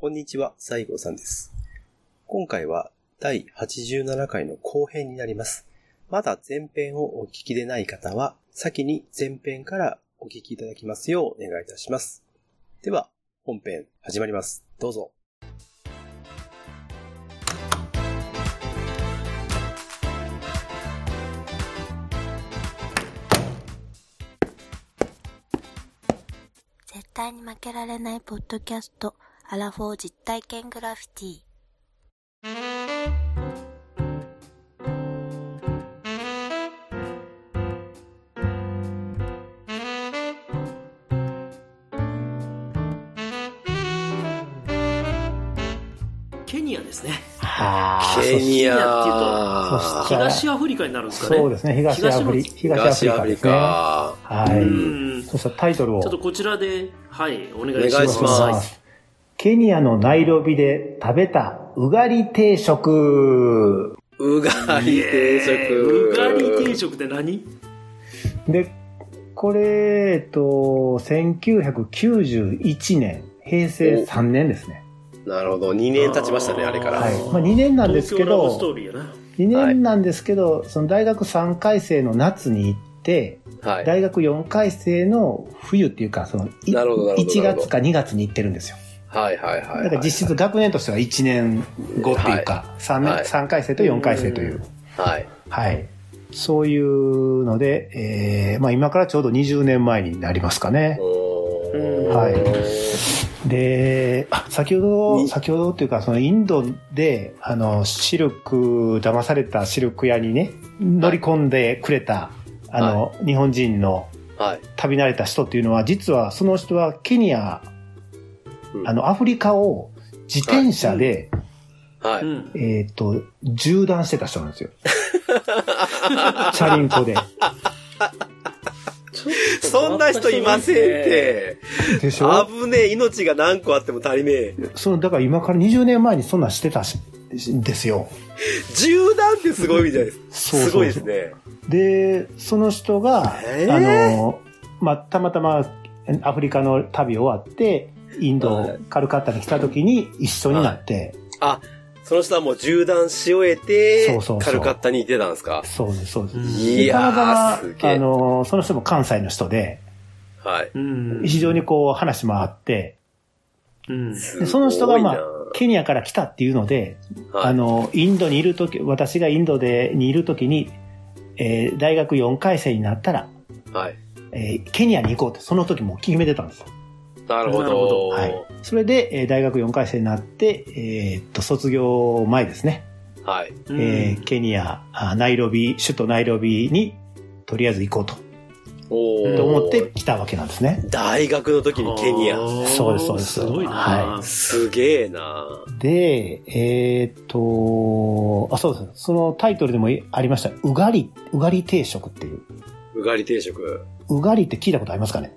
こんにちは、西郷さんです。今回は第87回の後編になります。まだ前編をお聞きでない方は、先に前編からお聞きいただきますようお願いいたします。では、本編始まります。どうぞ。絶対に負けられないポッドキャスト、アラフォー実体験グラフィティ。ケニアですね。はあ、ケニアそして東アフリカになるんですかね。そうですね、東アフリ東アフリですね。カ。はい。そしたらタイトルをょっとこちらで、はい、お願いしお願います。しますはいケニアのナイロビで食べたうがり定食。うがり定食。うがり定食って何？で、これ、えっと、1991年、平成3年ですね。なるほど。2年経ちましたね、あれから。はい。まあ2年なんですけど、ーリーやな。2年なんですけど、その大学3回生の夏に行って、はい。大学4回生の冬っていうか、その、いなるほどなるほど1月か2月に行ってるんですよ。はいはいはいはい。だから実質学年としては1年後っていうか、三年はい3回生と4回生という。はい。はい。そういうので、えーまあ今からちょうど20年前になりますかね。はいで、あ、先ほど、に？先ほどっていうか、そのインドで、あの、シルク、騙されたシルク屋にね、乗り込んでくれた、あの、日本人のはい。旅慣れた人っていうのは、実はその人はケニア、うんあの、アフリカを自転車で、はい。うん。えっ、と、縦断してた人なんですよ。チャリンコで。そんな人いませんって。でしょ？危ねえ、命が何個あっても足りねえ。そう、だから今から20年前にそんなんしてたし、ですよ。銃弾ってすごいじゃないですか。そうそうそうすごいですね。で、その人が、えー？あの、まあ、たまたまアフリカの旅終わって、インド、はいカルカッタに来た時に一緒になって、あ、その人はもう銃弾し終えて、そうそうそうカルカッタにいてたんですか？そうです、そうです。いやー、ますげえ。あの、その人も関西の人で、はい。うん。非常にこう話もあって、うん。でその人がまあすケニアから来たっていうので、ごいなあ、の、インドにいるとき、私がインドで、にいるときに、えー大学4回生になったら、はい。えーケニアに行こうって、その時もう決めてたんですよ。なるほどど。はい。それで、えー大学4回生になって、えーっと、卒業前ですね。はい。うんえーケニア、あナイロビ、首都ナイロビに、とりあえず行こうと、おーと思って来たわけなんですね。大学の時にケニア。そうですそうですすごいな。はすげえなで、えーっと、あ、そうです。そのタイトルでもありました、うがり、うがり定食っていう。うがり定食。うがりって聞いたことありますかね？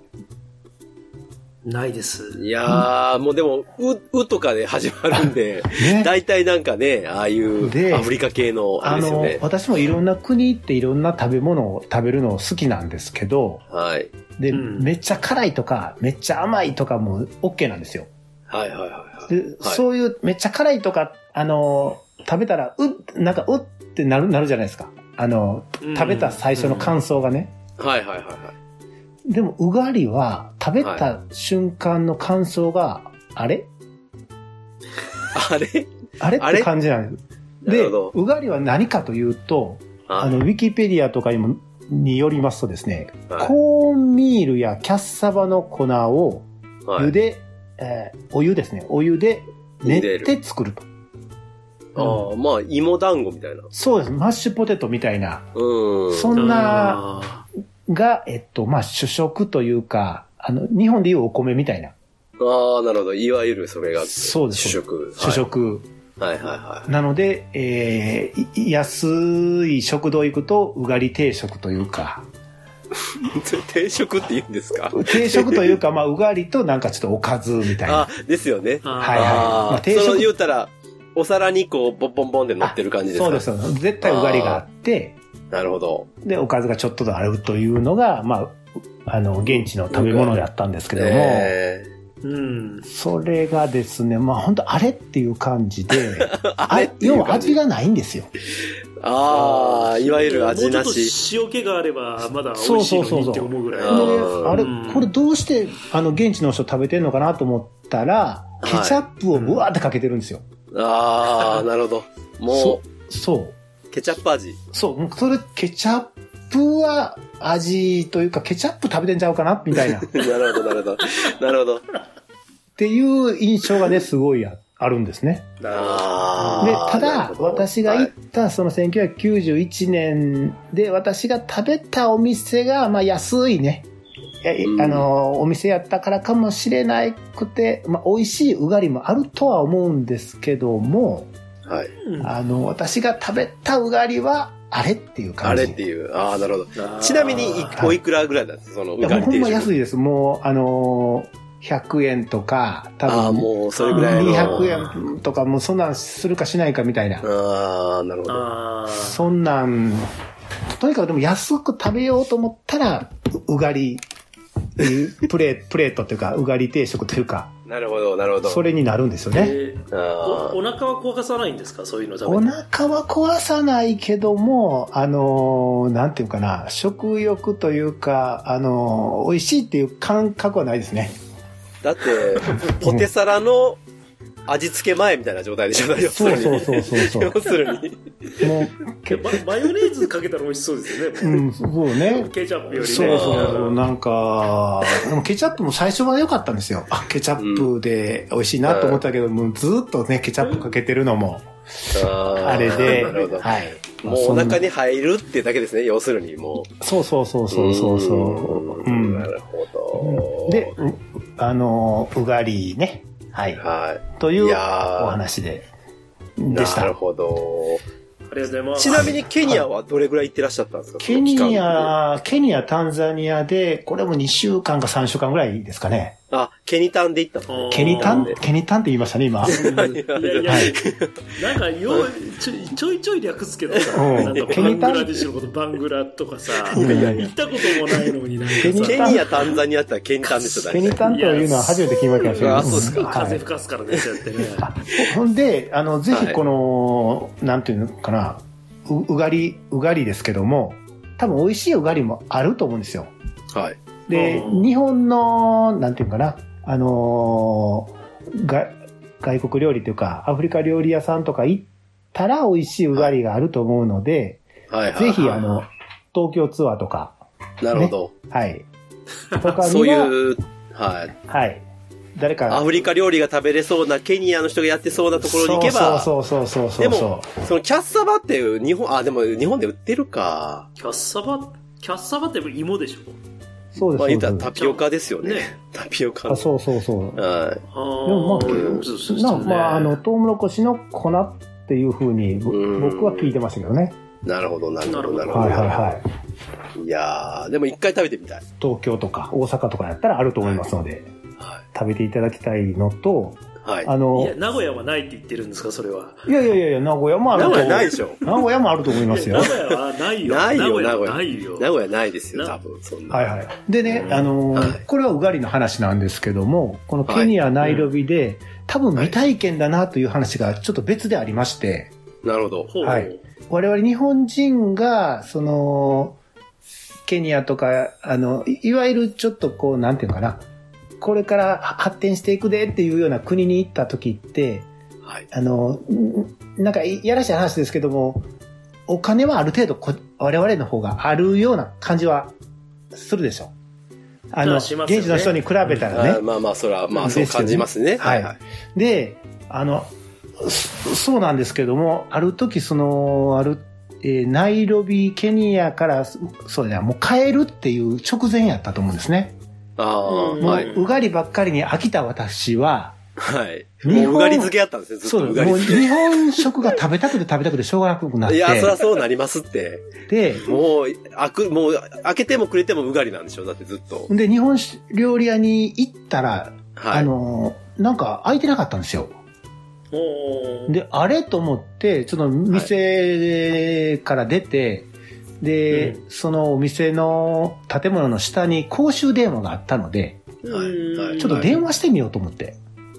ないです。いやー、もうでも、う、うとかで始まるんで、ね。大体なんかね、ああいうでアフリカ系のああの。私もいろんな国行っていろんな食べ物を食べるの好きなんですけど、はい。で、うんめっちゃ辛いとか、めっちゃ甘いとかも OK なんですよ。はいはいはいはい。で、はいそういうめっちゃ辛いとか、あの、食べたら、う、なんか、うってなる、なるじゃないですか。あの、うん食べた最初の感想がね。はいはいはいはい。でも、うがりは、食べた瞬間の感想が、あれ？あれ？あれ？って感じなんです。で。うがりは何かというと、ああの、ウィキペディアとかにも、によりますとですね、はいコーンミールやキャッサバの粉をはい茹で、えーお湯ですね、お湯で練って作ると。ああ、まあ、芋団子みたいな。そうです。マッシュポテトみたいな。うん。そんな、あが、えっと、まあ、主食というか、あの、日本でいうお米みたいな。ああ、なるほど。いわゆるそれがそうです主食。主食。はいはいはなので、えーい安い食堂行くと、うがり定食というか、定食って言うんですか？定食というか、まあ、うがりとなんかちょっとおかずみたいなあ。、ですよね。あはいはいああ、まあ定食その言うたら、お皿にこう、ボンボンボンって乗ってる感じですか？そうです。そうです絶対うがりがあって、なるほど。で、おかずがちょっとあるというのが、まあ、あの、現地の食べ物だったんですけども、えうん。それがですね、まあ本当あれっていう感じで、あれっていう要は感じ味がないんですよ。ああ、いわゆる味なもうちょっし。と塩気があれば、まだ美味しいのにって思うぐらい。そうそうそうそうであれうん、これどうして、あの、現地の人食べてんのかなと思ったら、いケチャップをブワーってかけてるんですよ。ああ、なるほど。もそう。う、ケチャップ味。そう。それ、ケチャップは味というか、ケチャップ食べてんちゃうかなみたいな。っ なるほど、なるほど。なるほど。ていう印象がね、すごいああるんですね。あで、あ。ただ私が行っはいたその1991年で私が食べたお店が、まあ安いね、えうんあの、お店やったからかもしれなくて、まあ美味しいうがりもあるとは思うんですけども、はい。うんあの、私が食べたうがりは、あれっていうあ感じ。れっていう。ああ、なるほど。ちなみにい、はいおいくらぐらいなんですか？その、いうや、もうほん。ま安いです。もう、あのー、100円とか、多ああ、分、もう、それぐらいの。200円とか、もうそんなんするかしないかみたいな。ああ、なるほど。あーそんなん、とにかくでも安く食べようと思ったら、ううがりプレー、プレートっていうか、うがり定食というか、なるほど、なるほど。それになるんですよね。えーあおお腹は壊さないんですか？そういうの食お。腹は壊さないけども、あのーなんていうかな、食欲というか、あのー美味しいっていう感覚はないですね。あ。だって、ポテサラの味付け前みたいな状態でしょ要するに。そうそうそうそうそう。要するに。もう、けママヨネーズかけたら美味しそうですよね。うん、そうね。ケチャップよりね。そうそうねそう、なんか、でもケチャップも最初は良かったんですよ。あ、ケチャップで美味しいなと思ったけど、もうずっとね、ケチャップかけてるのも、あれで、なるほど。はい。もうお腹に入るってだけですね、要するに、もう。そうそうそうそうそうそう。うんなるほど。で、うあの、うがりね。はい。はというお話で、い。でした。なるほど。ありがとうございます。ちなみにケニアはどれぐらい行ってらっしゃったんですか？ケニ。ア、ケニア、タンザニアで、これも2週間か3週間ぐらいですかね。あ、ケニタンで行ったんですあー。ケニタン？で、ケニタンって言いましたね、今。いやいや、はい。なんかようちょちょいちょい略すけどさ、う。んなんかバングラデシュのことバングラとかさ、行ったこともないのになんかケニさ、ケニア、タンザニアって言ったらケニタンですよ、ケニタンというのは初めて聞きましたけど。あそうですか。風吹かすからですよってね。ほんで、あの、ぜひこの、なんていうのかな、ううがり、うがりですけども、多分美味しいうがりもあると思うんですよ。はい。でう、ん日本の、なんていうのかな、あのーが、外国料理というか、アフリカ料理屋さんとか行ったら美味しいうがりがあると思うので、はいはい。ぜひ、あの、東京ツアーとか、なるほど。はい。とかそういう、はい。はい。誰か、アフリカ料理が食べれそうなケニアの人がやってそうなところに行けば、そうそうそうそうそうでそう。も、そのキャッサバっていう日本、あ、でも日本で売ってるか。キャッサバ、キャッサバって芋でしょ？そうです。まあ言ったらタピオカですよね。ねタピオカの。あそうそうそう。はあでもまあーそうそうそうなまあ、あの、トウモロコシの粉っていうふうに、僕は聞いてましたけどね。い。なるほど、なるほど、なるほどなるほど。はいはいはい。いやー、でも一回食べてみたい。東京とか大阪とかやったらあると思いますので、は食べていただきたいのと、い。はい。あのいや、、名古屋はないって言ってるんですか、それは。いやいやいやいや、名古屋もある名と古屋ないでしょ。名古屋もあると思いますよ名。古屋はないよ。ないよ名古屋はないよ。名古屋ないですよ、な多分。そんな。はいはい。でね、あのーはいこれはうがりの話なんですけども、このケニア、ナイロビで、多分未体験だなという話がちょっと別でありまして、なるほど。ほうはい我々日本人が、その、ケニアとか、あの、いいわゆるちょっとこう、なんていうのかな、これから発展していくでっていうような国に行った時って、はい。あの、んなんかいやらしい話ですけども、お金はある程度こ我々の方があるような感じはするでしょ。あの、ね現地の人に比べたらね。あまあまあ、それは、まあそう感じますね。はいはい。で、あの、そそうなんですけども、ある時その、ある、えーナイロビ、ケニアから、そそうだもう帰るっていう直前やったと思うんですね。もう、はい。うがりばっかりに飽きた私は、はい。日本もううがり漬けやったんですね、ずっそう、とうがりもう漬日本食が食べたくて食べたくてしょうがなくなっけ。て。いや、そりゃそうなりますって。で、もう、開く、もう、開けてもくれてもうがりなんでしょだってずっと。で、日本料理屋に行ったら、はい。あの、なんか空いてなかったんですよ。で、あれと思って、ちょっと店から出て、で、うそのお店の建物の下に公衆電話があったので、はい。はい。ちょっと電話してみようと思って。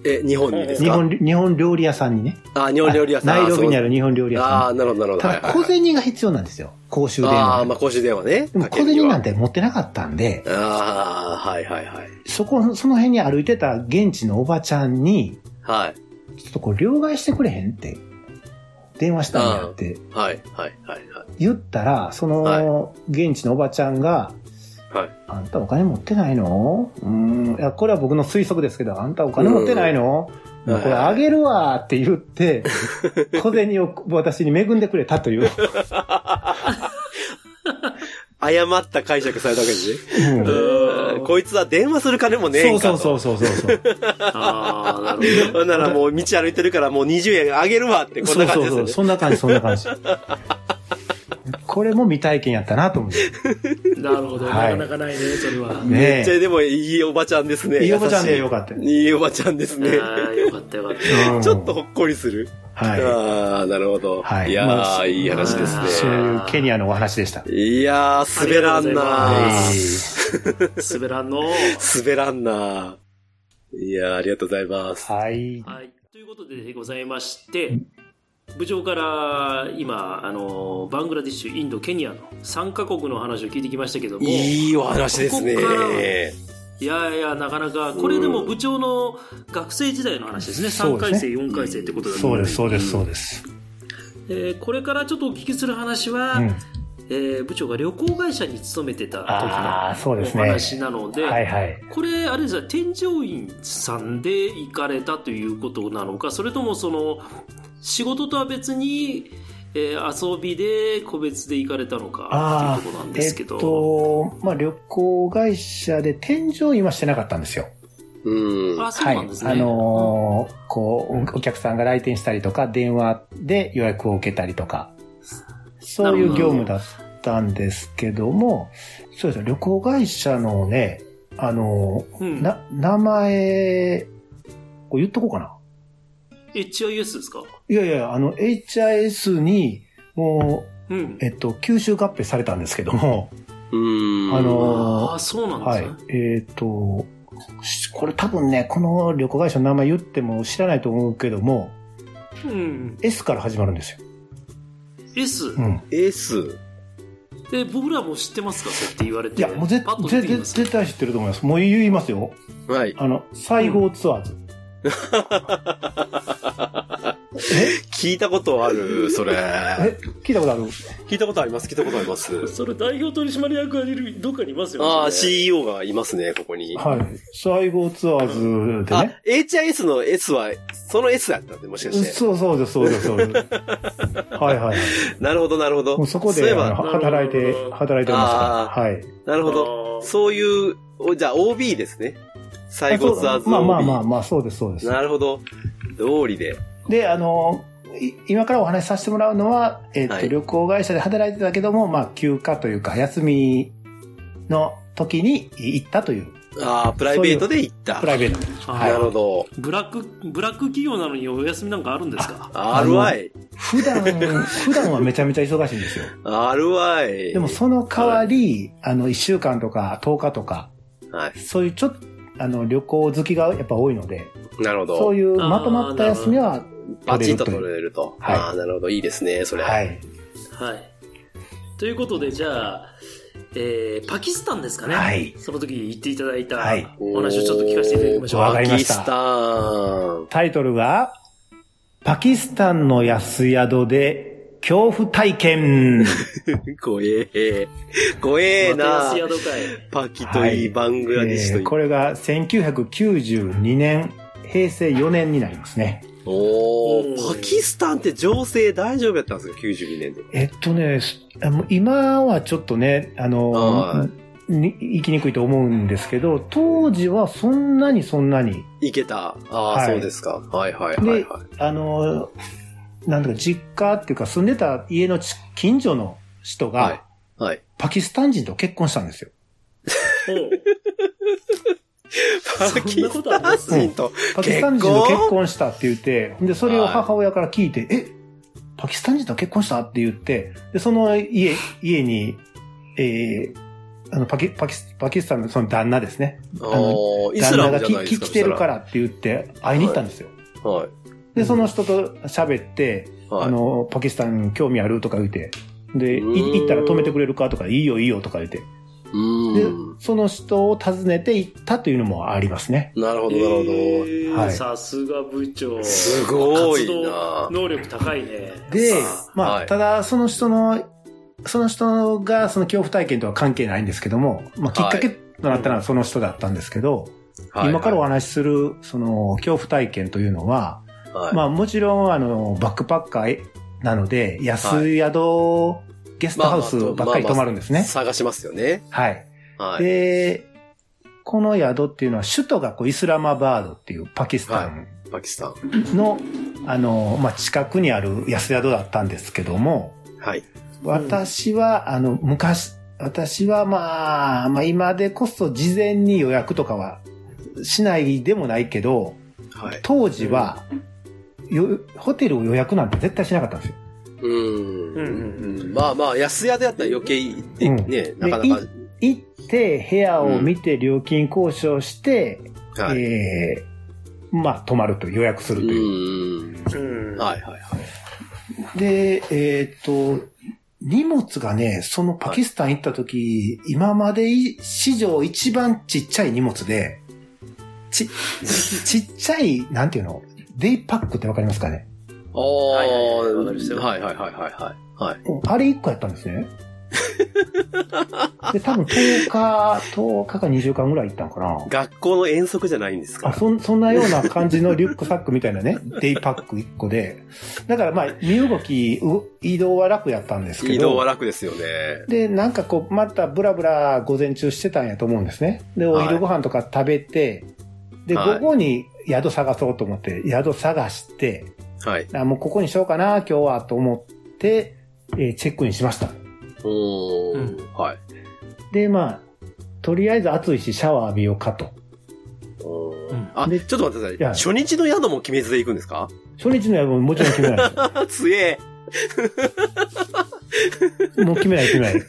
え、日本にですか？日本、日本料理屋さんにね。あ、日本料理屋さん。ナイロビにある。る日本料理屋あさあ、なるほど、なるほど。ん。ただ、小銭が必要なんですよ。公衆電ああ、話まあ、公衆電話ね。でも小銭なんて。て持ってなかったんで、ああ、はいはいはい。そこ、その辺に歩いてた現地のおばちゃんに、はい。ちょっとこう、両替してくれへんって、電話したんやってはいはいはいはい。言ったら、その、は現地のおばちゃんが、はい。あんたお金持ってないの？うーん。いや、これは僕の推測ですけど、あんたお金持ってないの？うんもうこれあげるわって言って、小銭を私に恵んでくれたという。誤った解釈されたわけですね。こいつは電話する金もねえんかと。そうそうそうそうそう。ああ、なるほど。ならもう道歩いてるからもう20円あげるわって、こんな感じですよね。そんな感じ、そんな感じ。これも未体験やったなと思って。なるほど。はいなかなかないね、それは。ねめっちゃでもいいおばちゃんですね。いいおばちゃんでよかった。いいいおばちゃんですね。ああ、よかったよかった。う んちょっとほっこりする？はい。ああ、なるほど。はいいやまあー、いい話ですね。そういうケニアのお話でした。いやー、滑らんなあー。滑らんの。滑らんなー。いやー、ありがとうございます。はい。はい。ということでございまして、部長から今、あの、バングラディッシュ、インド、ケニアの3カ国の話を聞いてきましたけども、いいお話ですねここからいやいや、なかなか、これでも部長の学生時代の話ですね。3そうですね回生、4回生ってことだそうです、そうです、そうでです。す。えーこれからちょっとお聞きする話は、うん。えー部長が旅行会社に勤めてた時のお。話なので、はいはい。これ、あれですね、添乗員さんで行かれたということなのか、それともその、仕事とは別に、えー遊びで個別で行かれたのかあっていうところなんですけど。と、まあ、旅行会社で添乗員はしてなかったんですよ。うん。あ、そうはい。なんですね。あのーこう、お客さんが来店したりとか、電話で予約を受けたりとか、そういう業務だったんですけども、そうですね、旅行会社のね、あのーうん、な、名前、これ言っとこうかな。HIS ですか？いやいや、あの、HIS に、もうんう、。えっと、吸収合併されたんですけども、うん。あのああ、そうなんはいですね。。えっ、と、しこれ多分ね、この旅行会社の名前言っても知らないと思うけども、うん。S から始まるんですよ。S。うん。S。え、僕らも知ってますか？そうやって言われて。いや、もう絶パッと出絶対知ってると思います。もう言いますよ。はい。あの、西郷ツアーズ。聞いたことある、それ。え、聞いたことある？聞いたことあります、聞いたことあります。それ代表取締役がいる、どっかにいますよね。ああ、CEO がいますね、ここに。はい。西郷ツアーズであね。、HIS の S は、その S だったんで、もしかして。そうそうです、そうです、そうです。はいはい。なるほど、なるほど。そこで、働いて、働いてますか？ら。はい。なるほど。そういう、おじゃあ OB ですね。最後ツアーズ OB。まあまあまあまあ、そうです、そうです。なるほど。通りで。で、あの、い今からお話しさせてもらうのは、えっ、と、はい旅行会社で働いてたけども、まあ、休暇というか、休みの時に行ったという、ああ、プライベートで行った。プライベートで。あーなるほど。ブラック、ブラック企業なのにお休みなんかあるんですか？RY。普段、普段はめちゃめちゃ忙しいんですよ。RY。でも、その代わり、あの、1週間とか10日とか、はい。そういうちょっと、あの、旅行好きがやっぱ多いので、なるほど。そういうまとまった休みはバチンと取れると。はいああ、なるほど。いいですね、それ。はい。はい。ということで、じゃあ、えー、パキスタンですかね。はいその時に言っていただいたはいお話をちょっと聞かせていただきましょう。わかりましたパキスタン。タイトルが、パキスタンの安宿で恐怖体験。怖え。怖えまな。パキといい、バングラディッシュといい。えーこれが1992年、平成4年になりますね。おおパキスタンって情勢大丈夫やったんですか ?92 年で。えっとね、すあの今はちょっとね、あのは、に行きにくいと思うんですけど、当時はそんなにそんなに、行けた。ああ、はいそうですか。はいはいはいではい。あの、なんだか実家っていうか住んでた家のち近所の人はいが、。はい。パキスタン人と結婚したんですよ。パキスタン人と。パキスタン人と結婚したって言って、で、それを母親から聞いて、え、パキスタン人と結婚した？って言って、で、その家、家に、えーあのパキパキスパキスタンのその旦那ですね。あーイスラムじゃないですか。旦那がきき来てるからって言って会いに行ったんですよ。そしたら。はい。で、その人と喋って、はい。あの、パキスタン興味あるとか言って、で、行ったら止めてくれるかとか、いいよいいよとか言って、うーん。その人を訪ねて行ったというのもありますね。なるほど、なるほど。えーはいさすが部長。すごいな活動能力高いね。でさ、まあ、はいただ、その人の、その人がその恐怖体験とは関係ないんですけども、まあ、きっかけとなったのはその人だったんですけど、はい今からお話しする、その、恐怖体験というのは、はい。まあ、もちろん、あの、バックパッカーなので、安宿、ゲストハウスばっかり泊まるんですね。探しますよね。はい。はい。で、この宿っていうのは、首都がこうイスラマバードっていうパキスタンパキスタン。の、あの、まあ、近くにある安宿だったんですけども、はい。私は、あの、昔、私はまあ、まあ今でこそ事前に予約とかはしないでもないけど、はい。当時は、よホテルを予約なんて絶対しなかったんですよ。うーん。うんうんまあまあ、安宿でやったら余計ね、うんなかなか。行って、部屋を見て料金交渉して、はい。えーまあ、泊まると予約するうという。うん。はいはいはい。で、えっ、と、荷物がね、そのパキスタン行った時、今まで史上一番ちっちゃい荷物で、ち、ちっちゃい、なんていうの？デイパックってわかりますかね？ああ、はいはいはいはいはいはいはいはい。はい。あれ1個やったんですね。で、多分10日、10日か2週間ぐらい行ったんかな。学校の遠足じゃないんですか？あ、そん、そんなような感じのリュックサックみたいなね、デイパック1個で。だからまあ、身動き、う移動は楽やったんですけど。移動は楽ですよね。で、なんかこう、またブラブラ午前中してたんやと思うんですね。で、お昼ご飯とか食べて、で、はい午後に宿探そうと思って、宿探して、はい。あもうここにしようかな、今日は、と思って、えーチェックインしました。おーうんはい。で、まあ、とりあえず暑いし、シャワー浴びようかと。おーうんあ、でちょっと待ってください。初日の宿も決めずで行くんですか？初日の宿ももちろん決めないです 強え。よ。もう決めない決めない。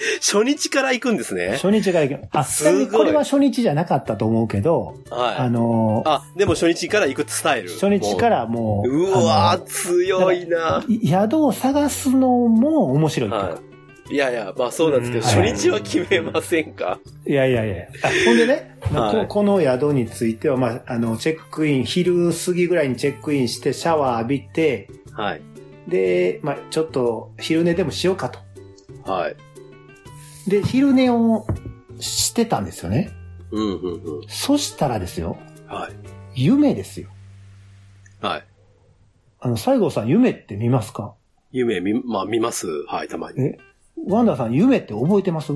初日から行くんですね。初日から行く。あ、すごいこれは初日じゃなかったと思うけど、はい。あのーあ、でも初日から行くスタイル。初日からもう、もう。うわあのー、強いな。宿を探すのも面白い。はい。いやいや、まあそうなんですけど、うん初日は決めませんか？いやいやいや。あほんでね、ま あはいここの宿については、まあ、あの、チェックイン、昼過ぎぐらいにチェックインして、シャワー浴びて、はい。で、まあ、ちょっと昼寝でもしようかと。はい。で、昼寝をしてたんですよね。うん、うん、うん。そしたらですよ、はい。夢ですよ。はい。あの、西郷さん、夢って見ますか？夢見、まあ見ます。はい、たまに。えワンダーさん、夢って覚えてます？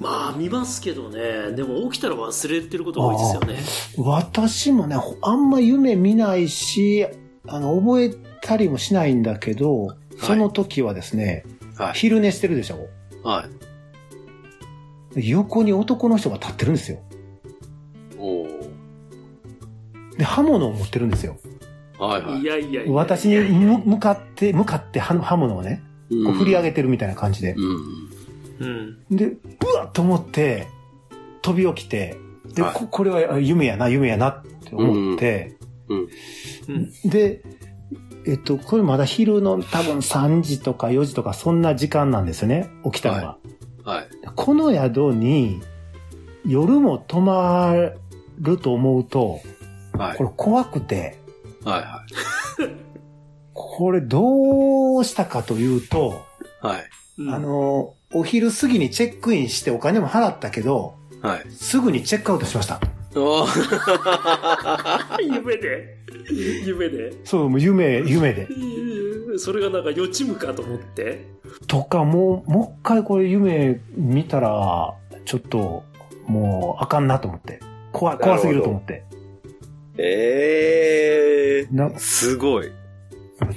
まあ、見ますけどね。でも起きたら忘れてることが多いですよね。私もね、ほあんま夢見ないし、あの、覚えたりもしないんだけど、その時はですね、はい。昼寝してるでしょ？は横に男の人が立ってるんですよ。おーで、刃物を持ってるんですよ。はいはいい。やいやいや。私にむ向かって、向かって刃刃物をね、こう振り上げてるみたいな感じで。うん。うん。で、うわっと思って、飛び起きて、で、はいここれはあ夢やな、夢やなって思って、うん。うん。で、えっと、これまだ昼の多分3時とか4時とかそんな時間なんですよね、起きたのは。はい。この宿に夜も泊まると思うと、はいこ。れ怖くて、はいはこれどうしたかというと、い。はい。あの、お昼過ぎにチェックインしてお金も払ったけど、はい。すぐにチェックアウトしました。夢で？夢で？そう、夢、夢で。それがなんか予知夢かと思って。とか、もう、もう一回これ夢見たら、ちょっと、もう、あかんなと思って。怖い、怖すぎると思って。ええなー。すごい。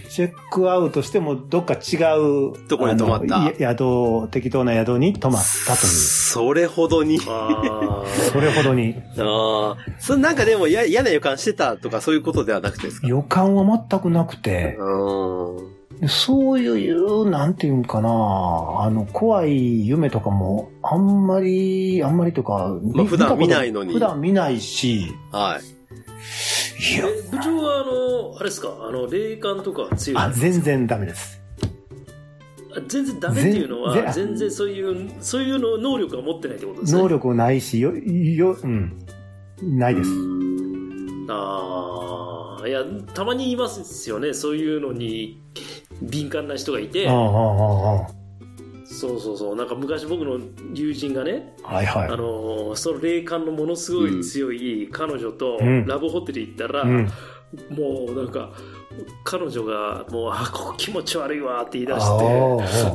チェックアウトしても、どっか違う、とこに泊まった宿、適当な宿に泊まったという。それほどに。あそれほどに。ああ。それなんかでもや嫌な予感してたとかそういうことではなくてですか？予感は全くなくて、うーん。そういう、なんていうんかな、あの、怖い夢とかも、あんまり、あんまりとか、まあ普段見ないののに普段見ないし、はい。いや、え部長は、あの、あれですか、あの、霊感とかは強いあ、全然ダメです。あ全然ダメっていうのは、全然そういう、そういうの能力は持ってないってことですね？能力ないし、よ、よ、うん、ないです。ああ、いや、たまにいますよね、そういうのに敏感な人がいてあ、あ、ああ、あそうそうそう、なんか昔僕の友人がね、あはいはい。あのーその霊感のものすごい強い彼女とうんラブホテル行ったら、うん。もうなんか、彼女がもう、あ、ここ気持ち悪いわって言い出して、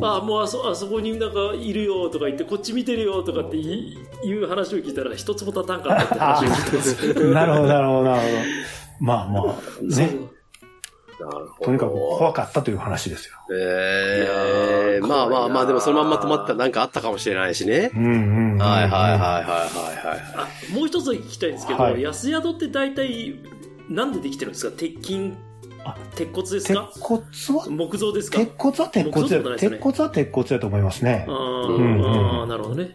ああもうあそあそこになんかいるよとか言ってこっち見てるよとかっていいう話を聞いたら一つも立たんかったって話を聞いたんですよあ、なるほど、なるほど、なるほど。まあまあ、ね。なるほど。とにかく怖かったという話ですよ。ええーまあまあまあ、でもそのまんま止まったらなんかあったかもしれないしね。う。んうんうん。はいはいはいはいはいもう一つ聞きたいんですけど、はい。安宿って大体なんでできてるんですか？鉄筋？あ鉄骨です鉄か骨は？木造ですか？鉄骨は鉄骨や、木造ってことないですよね。鉄骨は鉄骨やと思いますね。あ。ーうんうんなるほどね。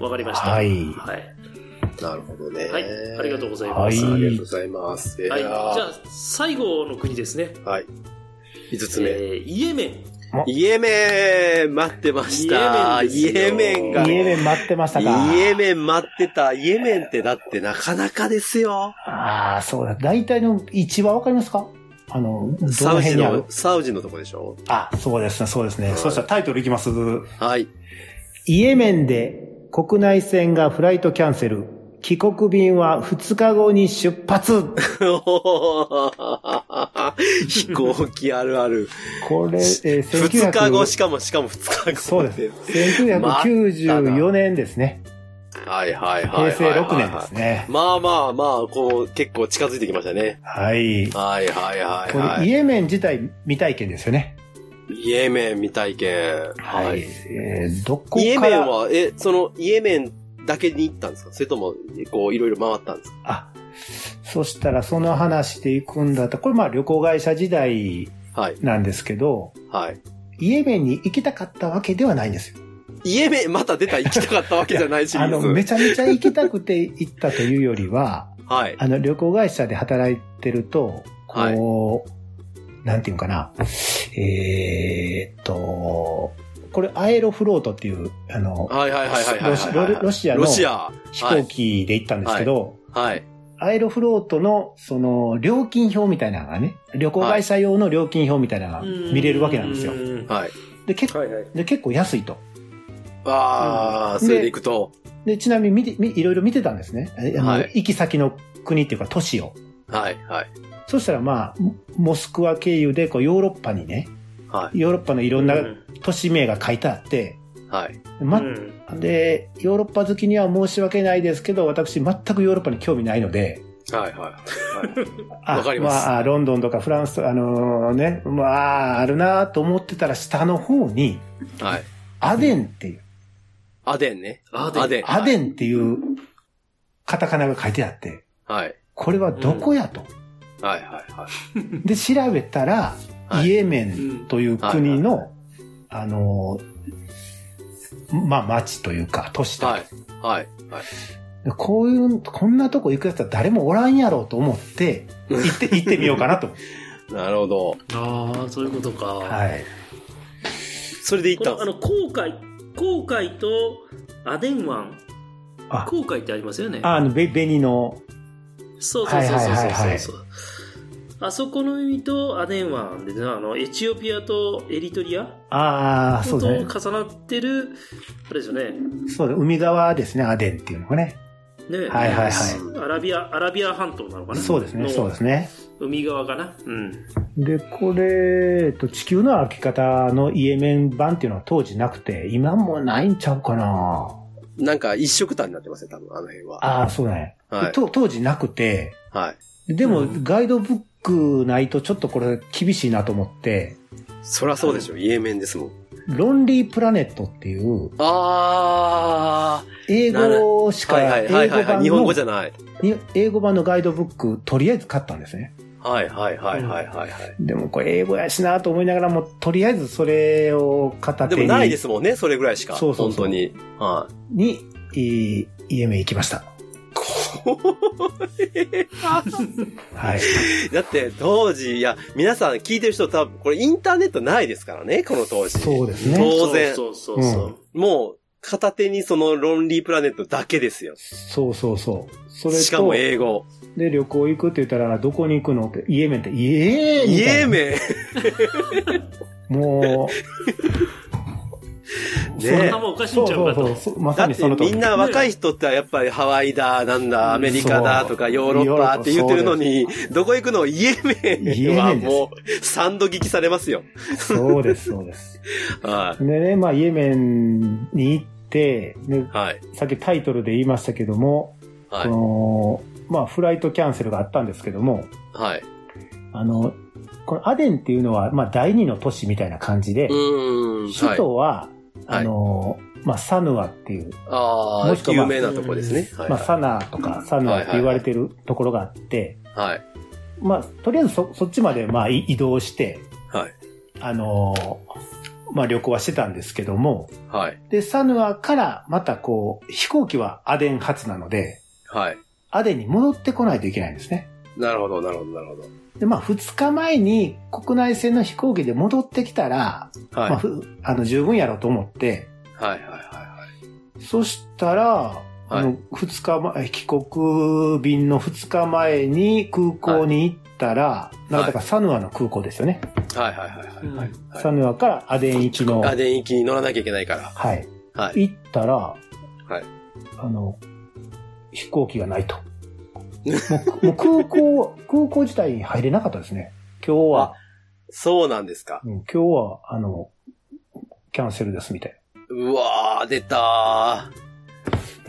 わかりました。はい。はい、なるほどね。はいありがとうございます、はいありがとうございます。はい、じゃああ最後の国ですね、はい。五つ目。えーイエメンイエメン待ってました。イイエエメンが。メンですよイエメン待ってましたかイエメン待ってた。イエメンってだってなかなかですよ。ああ、そうだ。大体の位置はわかりますか？あの、サウジ辺にある？の、サウジのとこでしょ？あ、そうですね、そうですね。はいそしたらタイトルいきます。はい。イエメンで国内線がフライトキャンセル。帰国便は2日後に出発。飛行機あるある。これ、えー、二日後、し1900かも、しかも二日後。そうです。1994年ですね。はいはいはいはい。平成6年です。ね。まあまあまあ、こう、結構近づいてきましたね。はい。はいはいはいこれ、イはい。エメン自体未体験ですよね。イエメン未体験。はい。えーどこから？イエメンは、え、その、イエメンだけに行ったんですか？それとも、こう、いろいろ回ったんですか？あ、そしたらその話で行くんだったら、これまあ旅行会社時代はい。なんですけど、はい。イエメンに行きたかったわけではないんですよ。イエメン、また出た行きたかったわけじゃないシリあの。めちゃめちゃ行きたくて行ったというよりは、はい。あの、旅行会社で働いてると、こう、なんていうのかな、えーっと、これアエロフロートっていう、あの、はいはいはいはいはいはい。ロシロロシアのロシア。飛行機で行ったんですけど、はい。アエロフロートの、その、料金表みたいなのがね、旅行会社用の料金表みたいなのが見れるわけなんですよ。ははい。で、結構、はいはい。で結構安いと。ああ、うんそれで行くと。で、ちなみに見て、みいろいろ見てたんですね。あの、はい行き先の国っていうか都市を。はいはい。そしたらまあ、モモスクワ経由でこうヨーロッパにね、はい。ヨーロッパのいろんうなん都市名が書いてあって、はい。ま、うんで、ヨーロッパ好きには申し訳ないですけど、私全くヨーロッパに興味ないので、はいはい。あわかりますあ、ロンドンとかフランスとか、あのね、まあ、あるなと思ってたら下の方に、はい。アデンっていう、アデンね。アデンアデン。アデンっていうカタカナが書いてあって、はい。これはどこやと。はいはいはい。で、調べたら、はいイエメンという国の、あの、まあ、町というか、都市だとはい。はい。はい。でこういう、こんなとこ行くやつは誰もおらんやろうと思って、行って、行ってみようかなと。なるほど。ああ、そういうことか。はい。それで行ったん？ですあの、航海、航海とアデン湾。あ航海ってありますよね。あの、ベ、ベニの、そうそうそうそうそうはいはいはいはいそう。あそこの海とアデン湾でね、あの、エチオピアとエリトリアああ、そうとですね。重なってる、あれですよね。そうだ、海側ですね、アデンっていうのがね。ねはいはいはいアラビア、アラビア半島なのかなそうですね、のそうですね。海側かなうん。で、これ、えっと、地球の歩き方のイエメン版っていうのは当時なくて、今もないんちゃうかななんか一色単になってますね、多分、あの辺は。ああ、そうね、はいと当時なくて、はい。でも、うんガイドブックないとちょっとこれ厳しいなと思って、そりゃそうでしょ、イエメンですもん。ロンリープラネットっていう、あ英語しー。か、はいはいはいはい日本語じの、ゃない。に英語版のガイドブック、とりあえず買ったんですね。はいはいはいはいはいはい。でもこれ英語やしなと思いながらも、とりあえずそれを片手に。でもないですもんね、それぐらいしか。そうそうそう本当に。はい。に、いい家目行きました。はい。だって当時、いや、皆さん聞いてる人多分、これインターネットないですからね、この当時。そうですね。当然そうそうそうそう。もう、片手にそのロンリープラネットだけですよ。そうそうそう。それと、しかも英語。で、旅行行くって言ったら、どこに行くの？って、イエメンって、イエーみイエメン もう、ね頭おかしいそうんちゃうかと。そうそうそう、まだってさにその。みんな若い人ってやっぱりハワイだ、なんだ、アメリカだとかヨーロッパって言ってるのに、どこ行くの？イエメンはもう、三度聞きされますよ。そうです、そうです。はでね、まあ、イエメンに行って、ねい。、はい。さっきタイトルで言いましたけども、はいこ。の、まあ、フライトキャンセルがあったんですけども、はい。あの、このアデンっていうのは、まあ、第二の都市みたいな感じで、うーん。首都は、はいあの、まあ、サヌアっていう、ああ、もしくはまあ有名なとこですね。はい。まあ、サナとかサヌアって言われてるところがあって、はい。まあ、とりあえずそ、そっちまで、まあ、い移動して、はい。あのまあ、旅行はしてたんですけども、はい。で、サヌアからまたこう、飛行機はアデン発なので、はい。アデンに戻ってこないといけないんですね。なるほど、なるほど、なるほど。で、まあ、2日前に国内線の飛行機で戻ってきたら、はい。まあ、ふあの、十分やろうと思って、はい、はい、はい。そしたら、あの、二日前、帰国便の2日前に空港に行ったら、なんだかサヌアの空港ですよね。はい、はい、はいはい。うんはいサヌアからアデン行きの、アデン行きに乗らなきゃいけないから。はい。はい。行ったら、はい。あの、飛行機がないと。もうもう空港、空港自体に入れなかったですね。今日は、そうなんですか。うん今日は、あの、キャンセルですみたいな。うわー、出た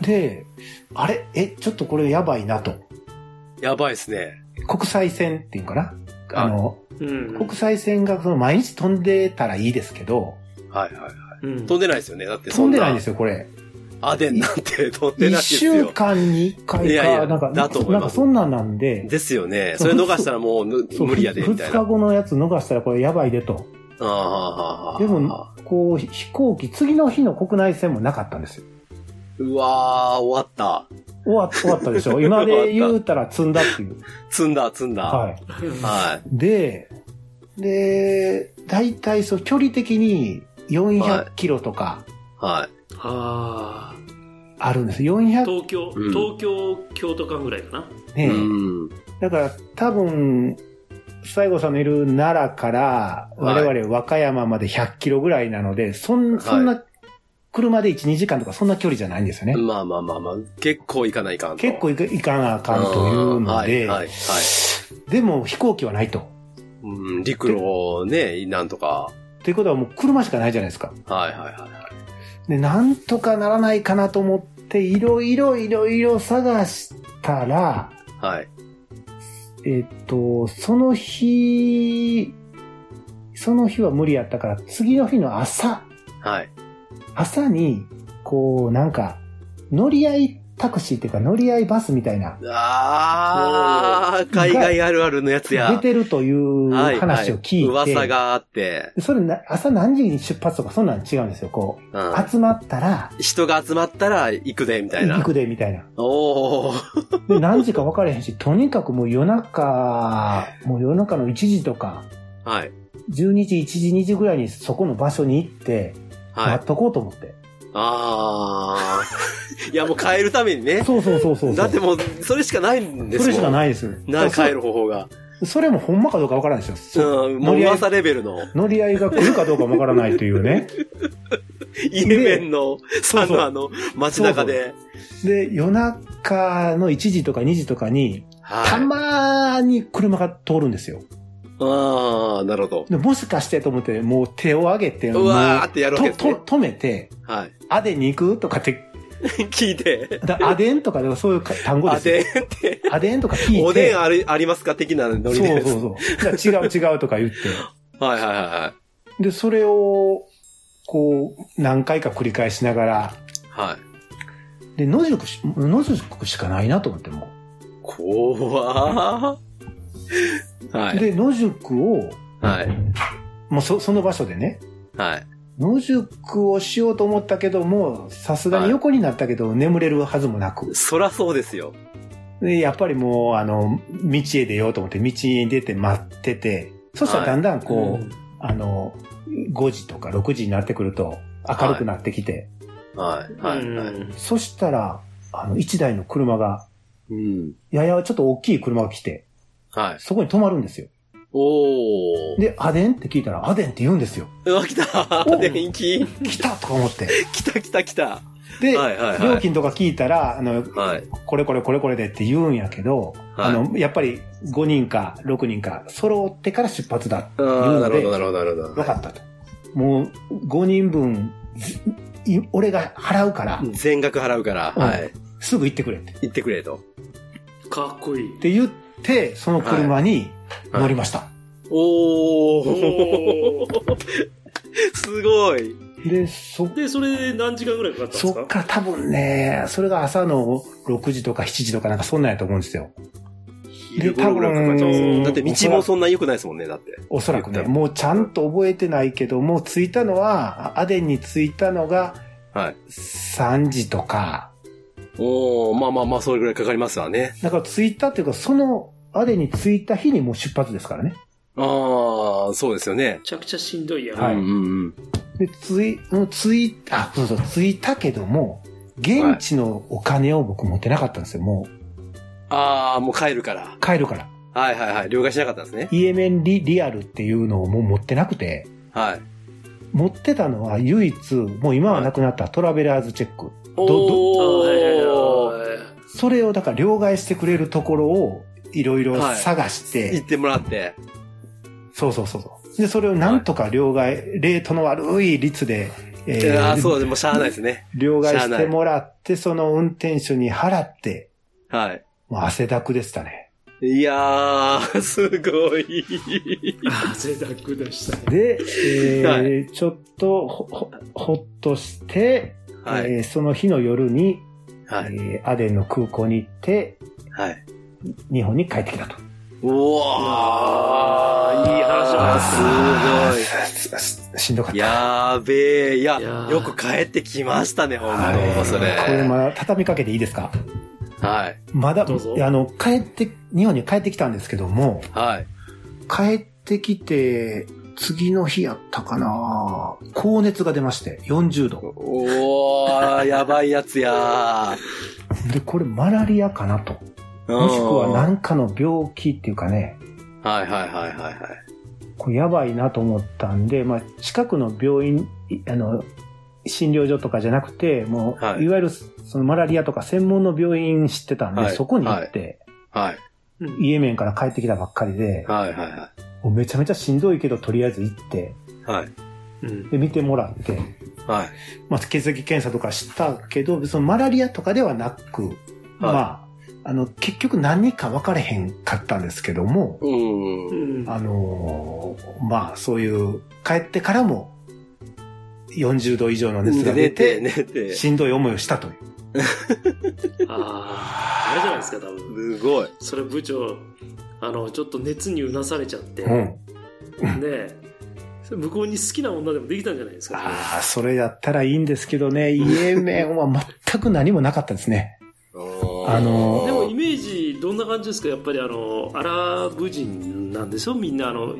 で、あれ？え、ちょっとこれやばいなと。ー。やばいですね。国際線っていうかな？あの、うん。国際線がその毎日飛んでたらいいですけど、はい、はい、はい。うん飛んでないですよね。だって飛んでないんですよ。よ、これ。アデンなんて飛んでない一です週よ。間に一回か、いやいやなんか、だと思いますなんかそんなんなんで、ですよね。それ逃したらもう 無理やで、みたいな。二日後のやつ逃したらこれやばいでと。あーはーはーはーでも、こう、飛行機、次の日の国内線もなかったんですよ。うわー、終わった。終わ終わったでしょ今で言うたら積んだっていう。積んだ、積んだ。はい。はで、で、大体そう、距離的にはい400キロとかい。はい。ああるんです。あ。400東京、うん東京、京都間ぐらいかな。ね、うん。だから多分、西郷さんのいる奈良から我々和歌山まで100キロぐらいなので、そんそんな車で1、2時間とかそんな距離じゃないんですよね。まあまあまあまあ、結構行かないかんと。結構行か行かなあかんというので、はい、はい、はい。でも飛行機はないと。うん、陸路ね、なんとか。ということはもう車しかないじゃないですか。はい、はい、はい。で、なんとかならないかなと思って、いろいろいろいろ探したら、はい。えっと、その日、その日は無理やったから、次の日の朝、はい。朝に、こう、なんか、乗り合いタクシーっていうか乗り合いバスみたいな、海外あるあるのやつや。出てるというはい話を聞いて、はい噂があって、でそれな朝何時に出発とかそんなん違うんですよ。こう、うん集まったら、人が集まったら行くで、みたいな。行くで、みたいな。おー。で、何時か分からへんし、とにかくもう夜中、もう夜中の1時とか、はい。12時、1時、2時ぐらいにそこの場所に行って、はい待っ。とこうと思って。あー。いや、もう帰るためにね。そうそうそうそう。だってもう、それしかないんですもん。それしかないです。な、帰る方法が。そそれもほんまかどうか分からないですよ。うん、もう乗り合い噂レベルの、乗り合いが来るかどうかも分からないというね。イエメンの、サヌアの街中で。で、夜中の1時とか2時とかに、たはい。まーに車が通るんですよ。あー、なるほど。でもしかしてと思って、もう手を挙げて、うわーってやるわけですねとと止めて、はい。アデンに行くとかって、聞いて。だアデンとかでそういうか単語あ、ですよ。でんって。アデンとか聞いて。おでんありありますか的なノリで。そうそうそう。違う 違うとか言って。はいはいはいはい。で、それを、こう、何回か繰り返しながら、はい。で、野宿し、野宿しかないなと思っても怖ー。はい。で、野宿を、はい。もうそその場所でね、はい。野宿をしようと思ったけども、さすがに横になったけど、眠れるはずもなく。そらそうですよ。で、やっぱりもう、あの、道へ出ようと思って、道に出て待ってて、そしたらだんだんこう、あの、5時とか6時になってくると、明るくなってきて、はい。はい。はい。そしたら、あの、1台の車が、うん。ややちょっと大きい車が来て、はい。そこに止まるんですよ。おー。で、アデンって聞いたら、アデンって言うんですよ。うわ、来たお電気来たとか思って。来た来た来た。で、はいはいはい料金とか聞いたら、あの、はい。これこれこれこれでって言うんやけど、はいあの、やっぱり5人か6人か揃ってから出発だって言うので、なるほど、なるほど、なるほど。分かったと。もう5人分、ずい俺が払うから、全額払うから、うんはい。すぐ行ってくれって。行ってくれと。かっこいいっ。て言って、その車に乗りました。おおー。ー すごい。で、そ、で、それで何時間ぐらいかかったんですか？そっから多分ね、それが朝の6時とか7時とかなんかそんなんやと思うんですよ。で、多昼頃ぐらいかかっちゃう分、だって道もそんな良くないですもんね、だって。おそらくね、もうちゃんと覚えてないけど、もう着いたのは、アデンに着いたのがはい。3時とか、おー、まあまあまあ、それぐらいかかりますわね。だから着いたっていうか、そのアデンに着いた日にもう出発ですからね。ああ、そうですよねめ。ちゃくちゃしんどいやん。はいうんうんうん。で、着い、うん着いた、そうそう、着いたけども、現地のお金を僕持ってなかったんですよ。もああ、もう帰るから。う帰るから。はいはいはい。了解しなかったんですね。イエメンリリアルっていうのをもう持ってなくて、はい。持ってたのは唯一、もう今はなくなったトラベラーズチェック。どあおはいはいー。はいそれをだから両替してくれるところをいろいろはい探して、行ってもらって。そうそうそうそう。で、それをなんとか両替、レートの悪い率で、えいやーそうでもしゃあないですね。両替してもらって、その運転手に払って、はい。もう汗だくでしたね。いやー、すごい。汗だくでしたね。で、えーはちょっとほほほっとして、はい。えーその日の夜に、はい。えーアデンの空港に行って、はい。日本に帰ってきたと。うわー、いい話だすごい。すしんどかった。やーべえ。いや、よく帰ってきましたね、本はい当それ。これまだ畳みかけていいですか？はい。まだ、あの、帰って、日本に帰ってきたんですけども、はい。帰ってきて、次の日やったかな高熱が出まして、40度。おー、やばいやつやで、これマラリアかなと。ー。もしくはうん何かの病気っていうかね、はいはいはいはいはい。これやばいなと思ったんで、まあ、近くの病院、いあの、診療所とかじゃなくて、もう、はいい、わゆるそのマラリアとか専門の病院知ってたんで、はいそこに行って、はい。うんイエメンから帰ってきたばっかりで、はいはいはもうめちゃめちゃしんどいけど、とりあえず行って、い。はい。うんで、見てもらって、はい。まあ、血液検査とかしたけど、そのマラリアとかではなく、まあ、あの、結局何か分かれへんかったんですけども、うん。うんあのーまあ、そういう、帰ってからも、40度以上の熱が出寝て、て、寝て。しんどい思いをしたという。ああ、あれじゃないですか、多分。すごい。それ部長、あの、ちょっと熱にうなされちゃって、うん。ねえ、それ向こうに好きな女でもできたんじゃないですか、ね。ああ、それやったらいいんですけどね、イエメンは全く何もなかったですね。あのージどんな感じですか？やっぱりあの、アラブ人なんですよみんなあの、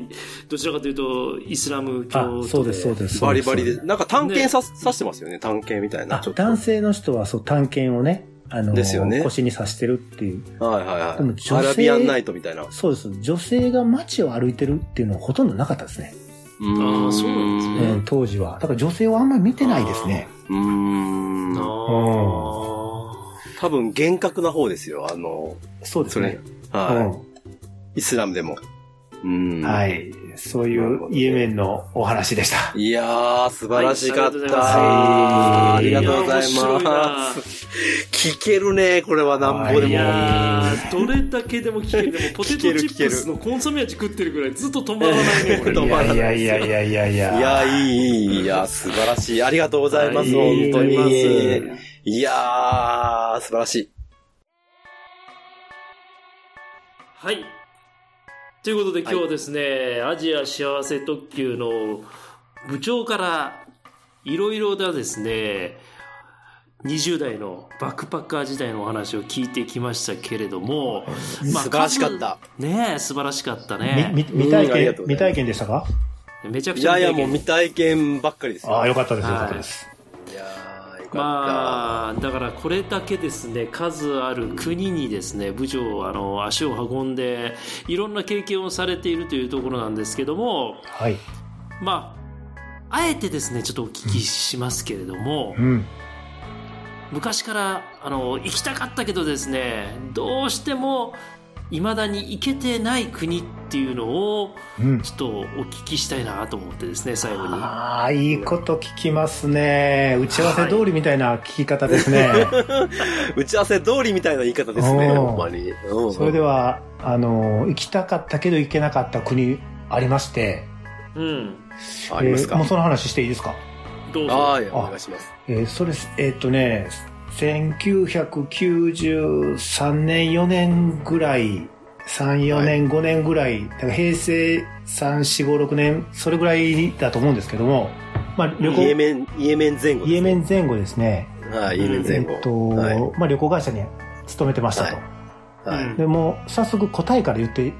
どちらかというとイスラム教そうです、そうです。バリバリで。なんか探検さ、さしてますよね。探検みたいな。男性の人はそう、探検をね、あのーですよね腰に刺してるっていう。はいはいはい。でも女性アラビアンナイトみたいな。そうです。女性が街を歩いてるっていうのはほとんどなかったですね。ああそうなんですねうん、当時は。だから女性はあんまり見てないですね。うーん。あ多分厳格な方ですよ。あの、そうですね。はい。イスラムでも。うん。うん。はい。そういうイエメンのお話でした。いやー、素晴らしかった。はいありがとうございます。聞けるね、これはなんぼでいも。やー、どれだけでも聞ける。でもポテトチップスのコンソメ味食ってるぐらいずっと止まらないね、いいやいやいやいやいや。いや、いい、いい、いや、素晴らしい。ありがとうございます、はい本当に。いやー、素晴らしい。はい。ということで今日はですね、アジア幸せ特急の部長からいろいろなですね、20代のバックパッカー時代のお話を聞いてきましたけれども、まあ素晴らしかった。数ねえ、素晴らしかったみね。み未体験未体験でしたか？めちゃくちゃいやいや、もう見未体験ばっかりですよ。ああ、よかったです、はいよかったです。いや。まあ、だからこれだけですね、数ある国にですね、部長、あの、足を運んで、いろんな経験をされているというところなんですけども、はい。まあ、あえてですね、ちょっとお聞きしますけれどもう、ん。昔から、あの、行きたかったけどですね、どうしても、未だに行けてない国っていうのを、うん。ちょっとお聞きしたいなと思ってですね、最後に。ああ、いいこと聞きますね。打ち合わせ通りみたいな聞き方ですね。打ち合わせ通りみたいな言い方ですね、ほんまに。うんそれでは、あの、行きたかったけど行けなかった国ありまして、うん。ありますか？えーもうその話していいですか？どうぞ。あお願いします。えーそれ、えーっとね、1993年、4年ぐらい、3、4年、5年ぐらい、だから平成3、4、5、6年、それぐらいだと思うんですけども、まあ旅行、イエメン、イエメン前後です、イエメン前後ですね。はい、イエメン前後。えーっと、はい。まあ旅行会社に勤めてましたと。はい。うんでも、早速答えから言って、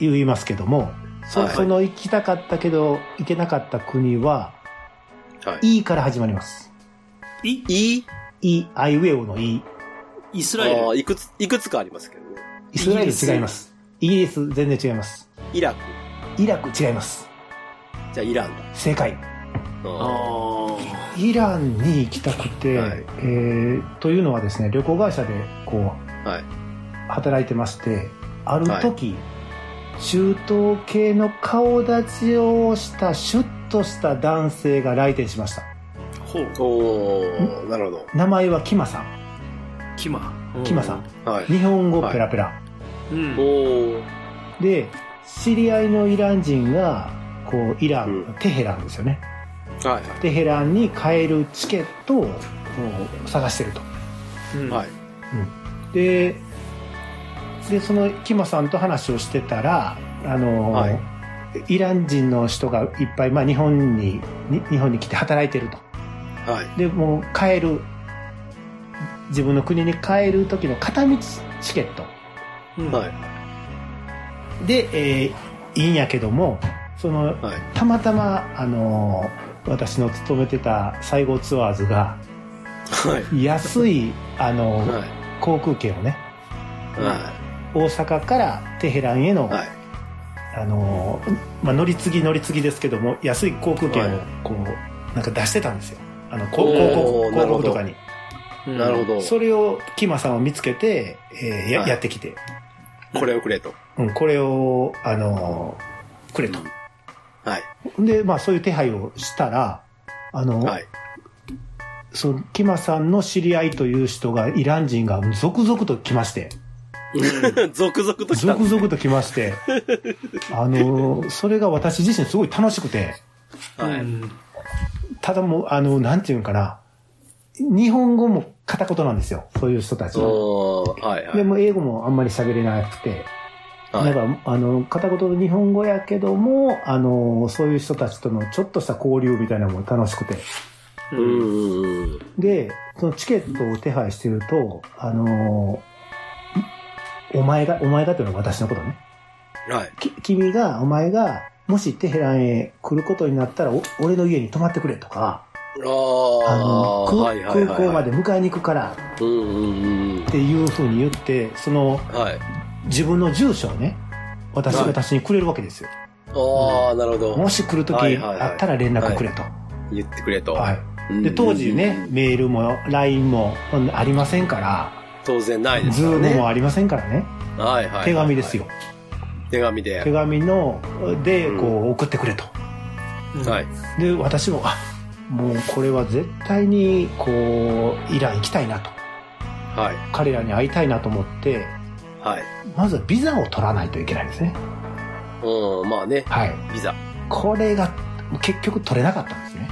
言いますけども、そはいその行きたかったけど行けなかった国は、はい。E から始まります。いいい E、アイウェオの E。イスラエルああ、いくつ、いくつかありますけどね。イスラエル違います。イギリス全然違います。イラク。イラク違います。じゃあイランだ。正解。ああイランに行きたくて、はいえーというのはですね、旅行会社でこあはい。う、働いてまして、ある時、中東系の顔立ちをしたシュッとした男性が来店しました。あ。ほう。おー、なるほど。名前はキマさん。キマ。キマさん。はい。日本語ペラペラ。うん。おー、で、知り合いのイラン人が、こう、イラン、うんテヘランですよね。はい。テヘランに帰るチケットを探してると。うんはい。で、で、そのキマさんと話をしてたら、あの、はいイラン人の人がいっぱい、まあ日本に、に日本に来て働いてると。はい。で、もう帰る、自分の国に帰る時の片道チケットうんはい。で、えーいいんやけども、その、はい。たまたま、あの私の勤めてた西郷ツアーズが、はい。安い、あのはい。航空券をね、は大阪からテヘランへの、い。はい。あのまあ、乗り継ぎ乗り継ぎですけども、安い航空券をはいこう、なんか出してたんですよ。あの、広告、なるほど広告とかに。うんなるほど。それを、キマさんを見つけて、えーやはいやってきて、これをくれと。うん、これを、あのくれと。はい。で、まあ、そういう手配をしたら、あの、はい。その、キマさんの知り合いという人が、イラン人が続々と来まして、続々と来たね。続々と来まして、あの、それが私自身すごい楽しくて、はい。うんただもう、あの、なんていうんかな、日本語も片言なんですよ、そういう人たちは。はい。はい。でも英語もあんまり喋れなくて、はい。なんか、あの、片言の日本語やけども、あの、そういう人たちとのちょっとした交流みたいなのも楽しくて。で、そのチケットを手配してると、あの、お前が、お前がというのは私のことね。はい。き君が、お前が、もしテヘランへ来ることになったら、お俺の家に泊まってくれとか、ああの、あ、空はいはいはいはい。空港まで迎えに行くからっていうふうに言って、その、うん。はい。自分の住所をね、私、はい私にくれるわけですよ。ああ、なるほど。もし来るときはいはいはいあったら連絡くれと。言ってくれと。はい。うんで、当時ね、メールも LINE もありませんから、当然ないです。Zoom もありませんからね。はいはいはい。手紙ですよ。。手紙で。手紙の、で、うんこう、送ってくれと。はい。で、私も、あ、もうこれは絶対に、こう、イラン行きたいなと。はい。彼らに会いたいなと思って、はい。まずはビザを取らないといけないんですね。うん、まあね。はい。ビザ。これが、結局取れなかったんですね。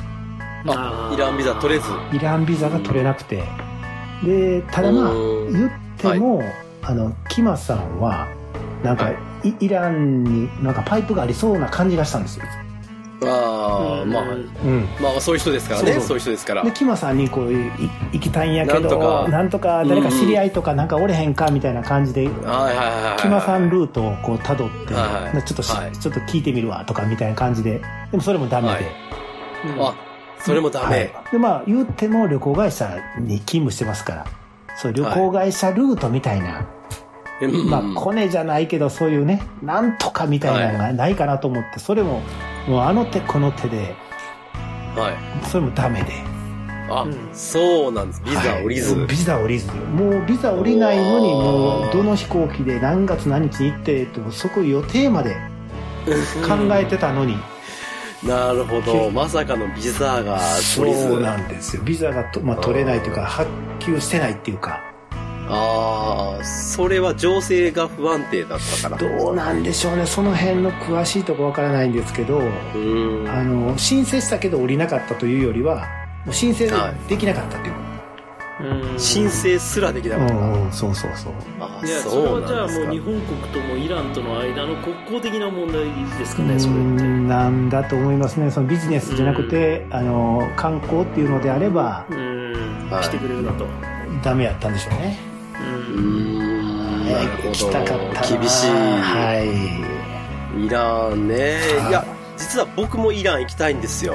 あ、イランビザ取れず。イランビザが取れなくて。で、ただまあ、うん言っても、あの、キマさんは、なんかはい、イイランになんかパイプがありそうな感じがしたんですよ。ああ、まあ、うん。まあ、そういう人ですからね。そうそうそういう人ですからで、。キマさんにこう、い行きたいんやけど、なんとかなんとか誰か知り合いとかなんかおれへんかみたいな感じで、はいはいはいはい。キマさんルートをこう辿って、はいはいちょっとし、はいちょっと聞いてみるわとかみたいな感じで、でもそれもダメで。はいあ、それもダはいメ。で、まあ、言っても旅行会社に勤務してますから、そう、旅行会社ルートみたいな、うんまあ、コネじゃないけど、そういうね、なんとかみたいなのがないかなと思って、それも、もうあの手この手で、はい。それもダメで。あ、うんそうなんです。ビザ降りず。はいビザ降りず。もうビザ降りないのに、もうどの飛行機で何月何日に行って、とそこ予定まで考えてたのに、なるほど。まさかのビザが取りず。そうなんですよ。ビザがと、まあ、取れないというか、発給してないっていうか、ああ、それは情勢が不安定だったから。どうなんでしょうね。その辺の詳しいとこわからないんですけど。あの、申請したけど降りなかったというよりは、もう申請できなかったっていう。うん申請すらできなかった。うんうん、そうそうそう。あいやそうはじゃあもう日本国ともイランとの間の国交的な問題ですかうねそれってんなんだと思いますね。そのビジネスじゃなくて、あの、観光っていうのであれば、うんはい来てくれるなとダメやったんでしょうね。うん。なるほ行きたかった厳しい。はい。イランね。はいいや、実は僕もイラン行きたいんですよ。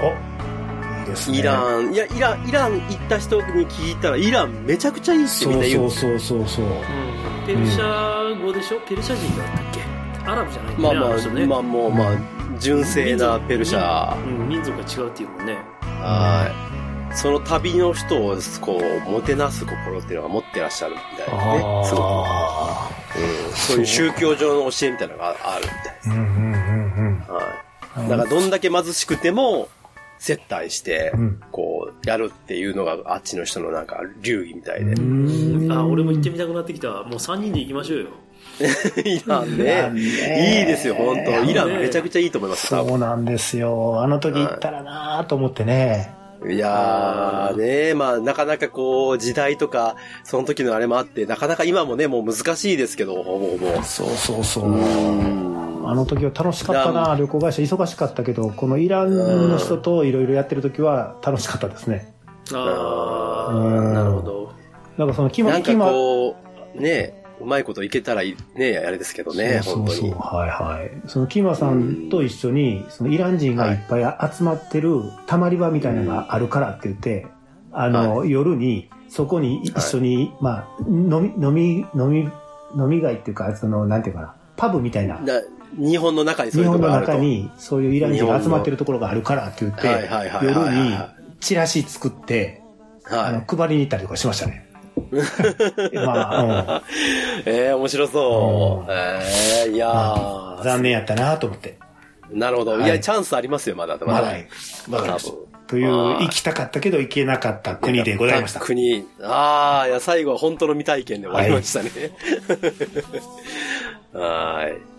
いいですね。イラン、いや、イラン、イラン行った人に聞いたら、イランめちゃくちゃいいってそみんなう言うんですよ。そうそうそうそう。んペルシャ語でしょ？ペルシャ人だったっけ？アラブじゃないまあまの人ねあ、まあもう、まあ、純正なペルシャ。うん民族が違うっていうもんねはい。その旅の人を、こう、もてなす心っていうのが持ってらっしゃるみたいなね。すごく。あうんそういう宗教上の教えみたいなのがあるみたいです。ーうんうんうんはい。だからどんだけ貧しくても、接待してう、ん。こう、やるっていうのがあっちの人のなんか流儀みたいで。うん。あ俺も行ってみたくなってきたもう3人で行きましょうよイランね。ねいいですよ、本当イランめちゃくちゃいいと思います、多そうなんですよ。あの時行ったらなと思ってね。分。いやーね、まあなかなかこう、時代とか、その時のあれもあって、なかなか今もね、もう難しいですけど、ほぼほぼ。そうそうそう。うんあの時は楽しかったな旅行会社忙しかったけど、このイランの人といろいろやってる時は楽しかったですね。ああうんなるほどなんかそのキマ、なんかキマ、こう、ね、うまいこといけたらいい、ね、あれですけどね、そうそうそう本当に。はいはい。そのキマさんと一緒に、そのイラン人がいっぱい集まってるたまり場みたいなのがあるからって言って、あの、夜に、そこに一緒に、まあ、飲み、飲み、飲み、飲み街っていうか、その、なんていうかな、パブみたいな、だ日本の中にそう日本のいうところがあると。中にそういうイラン人が集まってるところがあるからって言って、はいはいはいはい夜はいにチラシ作って、あはの配りに行ったりとかしましたね。まあ、い。ええ面白そう。うんええいやうん、ー残念やったなと思って。なるほど。はいいや、チャンスありますよ、まだ。まだ。まだ、ました多分。という、あー行きたかったけど行けなかった国でございました。国。ああ、いや、最後は本当の未体験で終わりましたね。はー い。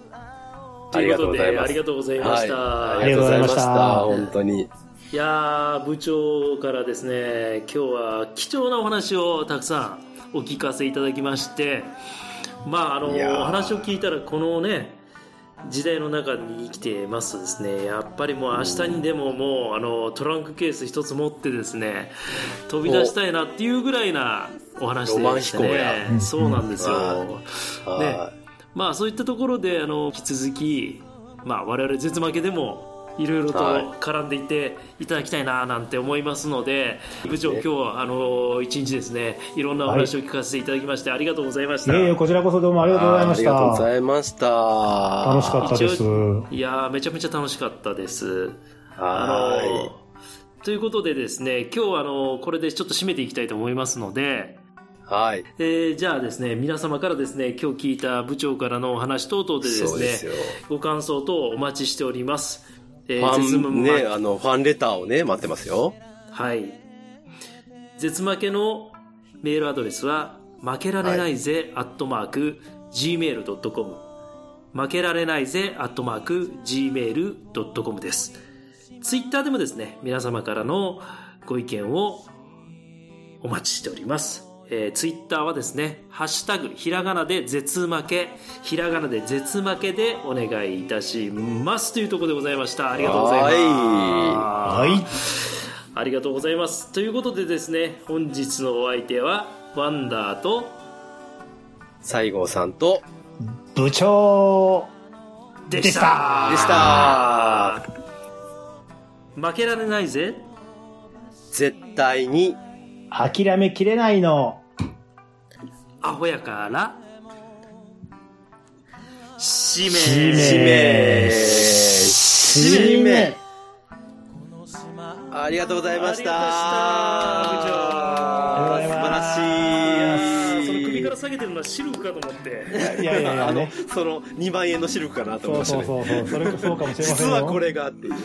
ということでありがとうございました、はいありがとうございました本当に。いやー部長からですね今日は貴重なお話をたくさんお聞かせいただきましてまああのお話を聞いたらこのね時代の中に生きてますとですね。やっぱりもう明日にでももうあのトランクケース一つ持ってですね飛び出したいなっていうぐらいなお話でして飛行や。ねそうなんですよ、ね。はまあそういったところであの引き続き、まあ、我々絶負けでもいろいろとはい絡んでいっていただきたいななんて思いますので部長今日はあの一日ですねいろんなお話を聞かせていただきましてありがとうございました、いえいえ、こちらこそどうもありがとうございましありがとうごた。ざいました。楽しかったです。いやーめちゃめちゃ楽しかったですあはのということでですね今日はあのこれでちょっと締めていきたいと思いますのでい。はい。えーじゃあですね皆様からですね今日聞いた部長からのお話等々でですねすよ。ご感想等お待ちしております。えフ絶ァン、負ね、あの、ファンレターをね、待ってますよ。はい。絶負けのメールアドレスは、負けられないぜ、アットマーク、gmail.com。負けられないぜ、アットマーク、gmail.com です。ツイッターでもですね、皆様からのご意見をお待ちしております。えー、ツイッターはですね、ハッシュタグ、ひらがなで絶負け、ひらがなで絶負けでお願いいたしますというところでございました。ありがとうございます。はい。ありがとうございます。ということでですね、本日のお相手は、ワンダーと、西郷さんと、部長でしたでした負けられないぜ。絶対に、諦めきれないの。アホやから、使命。使命使命ありがとうございました。ありがとうございます素晴らしい。その首から下げてるのはシルクかと思って。いやいやいやあのね。、その2万円のシルクかなと思そいうましたね。そうそうそう。それそうかもしれませんよ。実はこれがっていう。ね